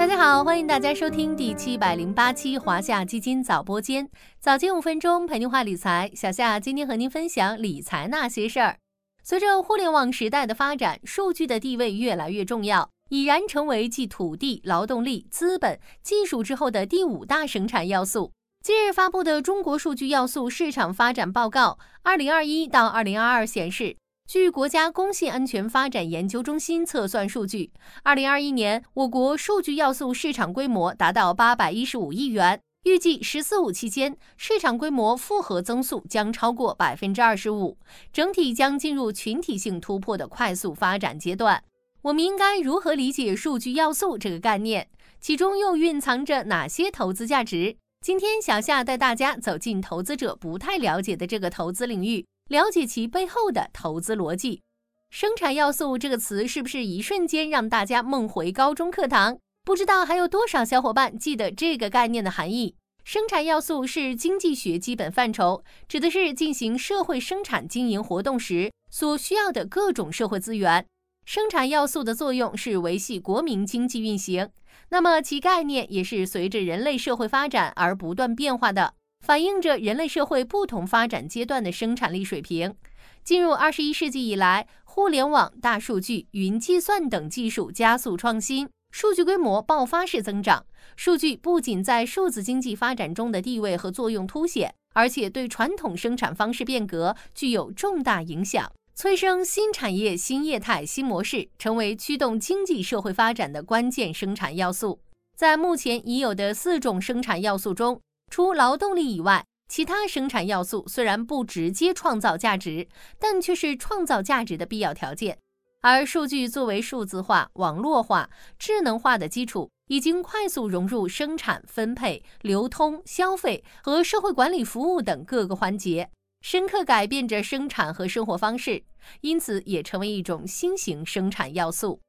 大家好，欢迎大家收听第七百零八期华夏基金早播间，早间五分钟陪您话理财。小夏今天和您分享理财那些事儿。随着互联网时代的发展，数据的地位越来越重要，已然成为继土地、劳动力、资本、技术之后的第五大生产要素。近日发布的《中国数据要素市场发展报告（二零二一到二零二二）》显示。据国家工信安全发展研究中心测算数据，二零二一年我国数据要素市场规模达到八百一十五亿元，预计“十四五”期间市场规模复合增速将超过百分之二十五，整体将进入群体性突破的快速发展阶段。我们应该如何理解数据要素这个概念？其中又蕴藏着哪些投资价值？今天小夏带大家走进投资者不太了解的这个投资领域。了解其背后的投资逻辑，生产要素这个词是不是一瞬间让大家梦回高中课堂？不知道还有多少小伙伴记得这个概念的含义。生产要素是经济学基本范畴，指的是进行社会生产经营活动时所需要的各种社会资源。生产要素的作用是维系国民经济运行，那么其概念也是随着人类社会发展而不断变化的。反映着人类社会不同发展阶段的生产力水平。进入二十一世纪以来，互联网、大数据、云计算等技术加速创新，数据规模爆发式增长。数据不仅在数字经济发展中的地位和作用凸显，而且对传统生产方式变革具有重大影响，催生新产业、新业态、新模式，成为驱动经济社会发展的关键生产要素。在目前已有的四种生产要素中，除劳动力以外，其他生产要素虽然不直接创造价值，但却是创造价值的必要条件。而数据作为数字化、网络化、智能化的基础，已经快速融入生产、分配、流通、消费和社会管理服务等各个环节，深刻改变着生产和生活方式，因此也成为一种新型生产要素。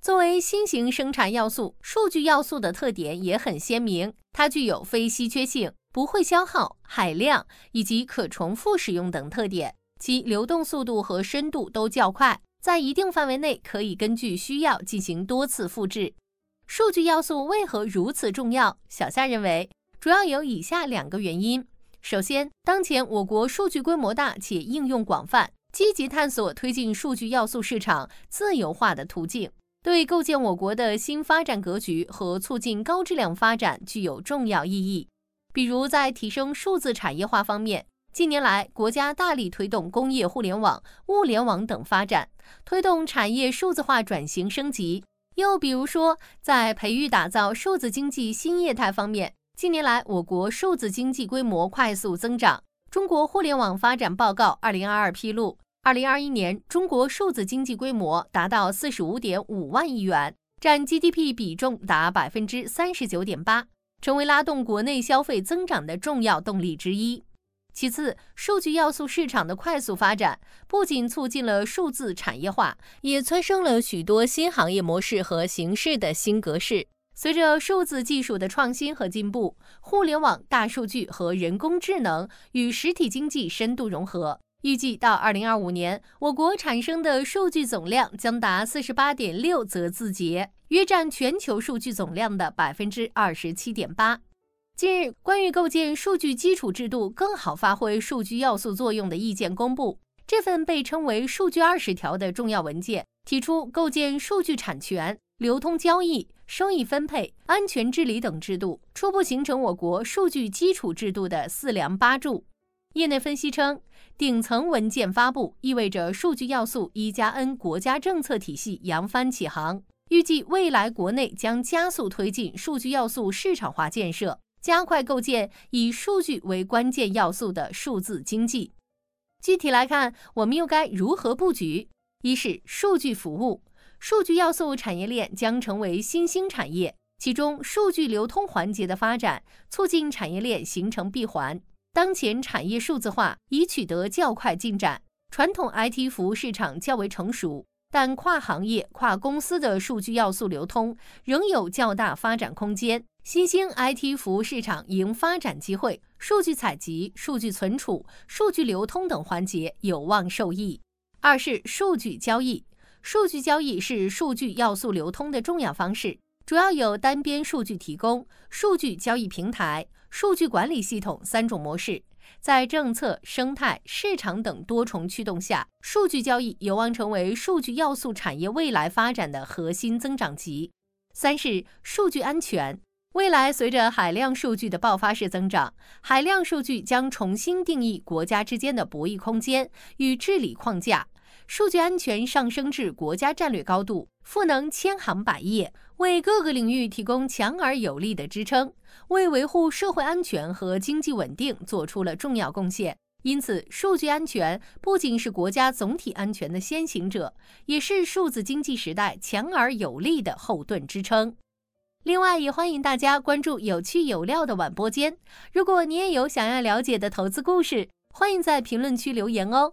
作为新型生产要素，数据要素的特点也很鲜明。它具有非稀缺性、不会消耗、海量以及可重复使用等特点，其流动速度和深度都较快，在一定范围内可以根据需要进行多次复制。数据要素为何如此重要？小夏认为，主要有以下两个原因。首先，当前我国数据规模大且应用广泛，积极探索推进数据要素市场自由化的途径。对构建我国的新发展格局和促进高质量发展具有重要意义。比如，在提升数字产业化方面，近年来国家大力推动工业互联网、物联网等发展，推动产业数字化转型升级。又比如说，在培育打造数字经济新业态方面，近年来我国数字经济规模快速增长。《中国互联网发展报告（二零二二）》披露。二零二一年，中国数字经济规模达到四十五点五万亿元，占 GDP 比重达百分之三十九点八，成为拉动国内消费增长的重要动力之一。其次，数据要素市场的快速发展，不仅促进了数字产业化，也催生了许多新行业模式和形式的新格式。随着数字技术的创新和进步，互联网、大数据和人工智能与实体经济深度融合。预计到二零二五年，我国产生的数据总量将达四十八点六则字节，约占全球数据总量的百分之二十七点八。近日，关于构建数据基础制度，更好发挥数据要素作用的意见公布。这份被称为“数据二十条”的重要文件，提出构建数据产权、流通交易、收益分配、安全治理等制度，初步形成我国数据基础制度的四梁八柱。业内分析称，顶层文件发布意味着数据要素一加 N 国家政策体系扬帆起航。预计未来国内将加速推进数据要素市场化建设，加快构建以数据为关键要素的数字经济。具体来看，我们又该如何布局？一是数据服务，数据要素产业链将成为新兴产业，其中数据流通环节的发展，促进产业链形成闭环。当前产业数字化已取得较快进展，传统 IT 服务市场较为成熟，但跨行业、跨公司的数据要素流通仍有较大发展空间。新兴 IT 服务市场迎发展机会，数据采集、数据存储、数据流通等环节有望受益。二是数据交易，数据交易是数据要素流通的重要方式。主要有单边数据提供、数据交易平台、数据管理系统三种模式。在政策、生态、市场等多重驱动下，数据交易有望成为数据要素产业未来发展的核心增长极。三是数据安全。未来随着海量数据的爆发式增长，海量数据将重新定义国家之间的博弈空间与治理框架。数据安全上升至国家战略高度，赋能千行百业，为各个领域提供强而有力的支撑，为维护社会安全和经济稳定做出了重要贡献。因此，数据安全不仅是国家总体安全的先行者，也是数字经济时代强而有力的后盾支撑。另外，也欢迎大家关注有趣有料的晚播间。如果你也有想要了解的投资故事，欢迎在评论区留言哦。